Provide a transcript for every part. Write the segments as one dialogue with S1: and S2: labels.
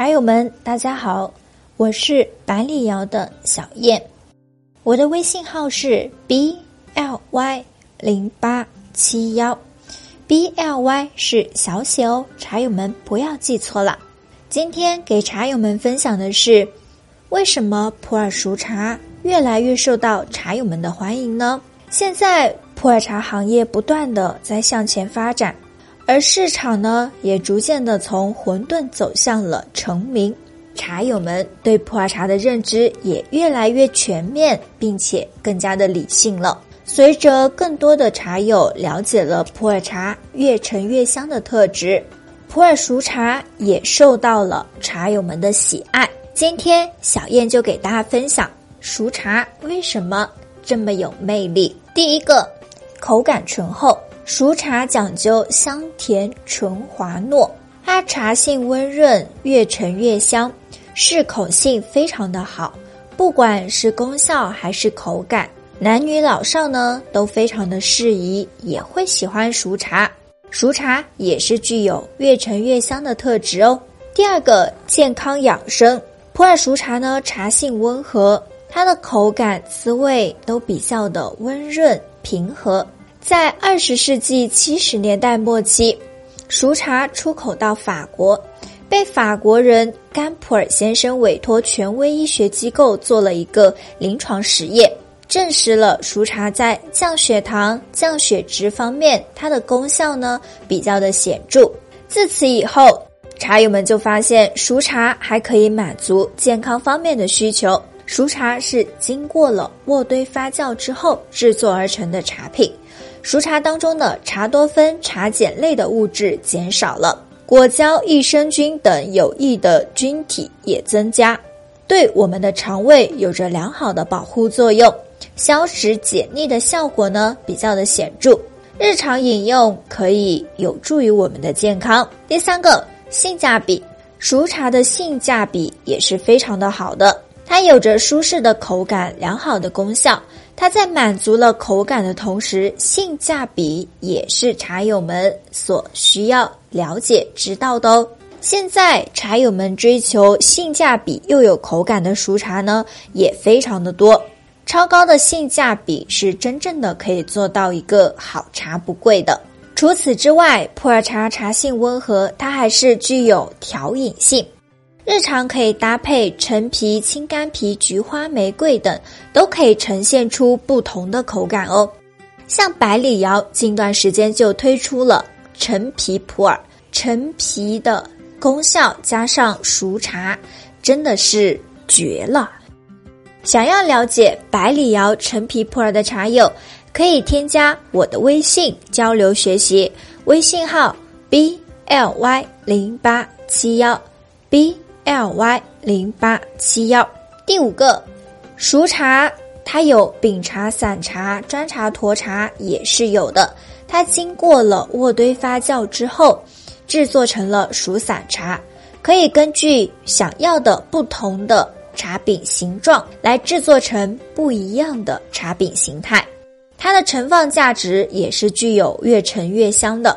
S1: 茶友们，大家好，我是百里瑶的小燕，我的微信号是 b l y 零八七幺，b l y 是小写哦，茶友们不要记错了。今天给茶友们分享的是，为什么普洱熟茶越来越受到茶友们的欢迎呢？现在普洱茶行业不断的在向前发展。而市场呢，也逐渐的从混沌走向了成名。茶友们对普洱茶的认知也越来越全面，并且更加的理性了。随着更多的茶友了解了普洱茶越陈越香的特质，普洱熟茶也受到了茶友们的喜爱。今天小燕就给大家分享熟茶为什么这么有魅力。第一个，口感醇厚。熟茶讲究香甜醇滑糯，它茶性温润，越陈越香，适口性非常的好。不管是功效还是口感，男女老少呢都非常的适宜，也会喜欢熟茶。熟茶也是具有越陈越香的特质哦。第二个，健康养生，普洱熟茶呢茶性温和，它的口感滋味都比较的温润平和。在二十世纪七十年代末期，熟茶出口到法国，被法国人甘普尔先生委托权威医学机构做了一个临床实验，证实了熟茶在降血糖、降血脂方面它的功效呢比较的显著。自此以后，茶友们就发现熟茶还可以满足健康方面的需求。熟茶是经过了渥堆发酵之后制作而成的茶品。熟茶当中的茶多酚、茶碱类的物质减少了，果胶、益生菌等有益的菌体也增加，对我们的肠胃有着良好的保护作用，消食解腻的效果呢比较的显著。日常饮用可以有助于我们的健康。第三个，性价比，熟茶的性价比也是非常的好的，它有着舒适的口感、良好的功效。它在满足了口感的同时，性价比也是茶友们所需要了解知道的哦。现在茶友们追求性价比又有口感的熟茶呢，也非常的多。超高的性价比是真正的可以做到一个好茶不贵的。除此之外，普洱茶茶性温和，它还是具有调饮性。日常可以搭配陈皮、青柑皮、菊花、玫瑰等，都可以呈现出不同的口感哦。像百里瑶近段时间就推出了陈皮普洱，陈皮的功效加上熟茶，真的是绝了。想要了解百里瑶陈皮普洱的茶友，可以添加我的微信交流学习，微信号 b l y 零八七幺 b。L Y 零八七幺，第五个，熟茶它有饼茶、散茶、砖茶、沱茶也是有的。它经过了渥堆发酵之后，制作成了熟散茶，可以根据想要的不同的茶饼形状来制作成不一样的茶饼形态。它的盛放价值也是具有越陈越香的。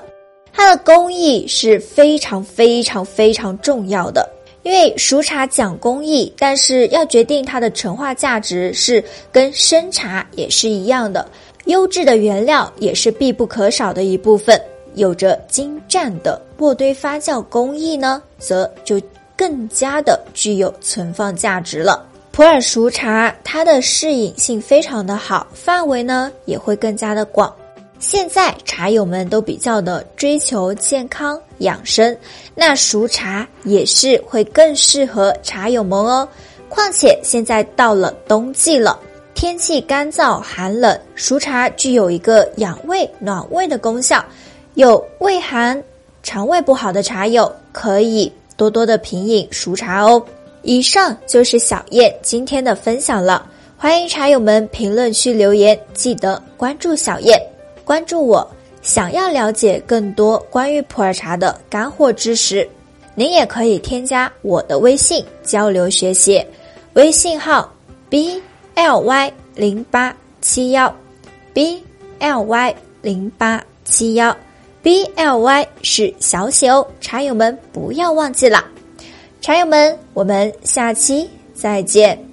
S1: 它的工艺是非常非常非常重要的。因为熟茶讲工艺，但是要决定它的陈化价值是跟生茶也是一样的，优质的原料也是必不可少的一部分。有着精湛的渥堆发酵工艺呢，则就更加的具有存放价值了。普洱熟茶它的适饮性非常的好，范围呢也会更加的广。现在茶友们都比较的追求健康养生，那熟茶也是会更适合茶友们哦。况且现在到了冬季了，天气干燥寒冷，熟茶具有一个养胃暖胃的功效。有胃寒、肠胃不好的茶友可以多多的品饮熟茶哦。以上就是小燕今天的分享了，欢迎茶友们评论区留言，记得关注小燕。关注我，想要了解更多关于普洱茶的干货知识，您也可以添加我的微信交流学习，微信号 b l y 零八七幺 b l y 零八七幺 b l y 是小写哦，茶友们不要忘记了。茶友们，我们下期再见。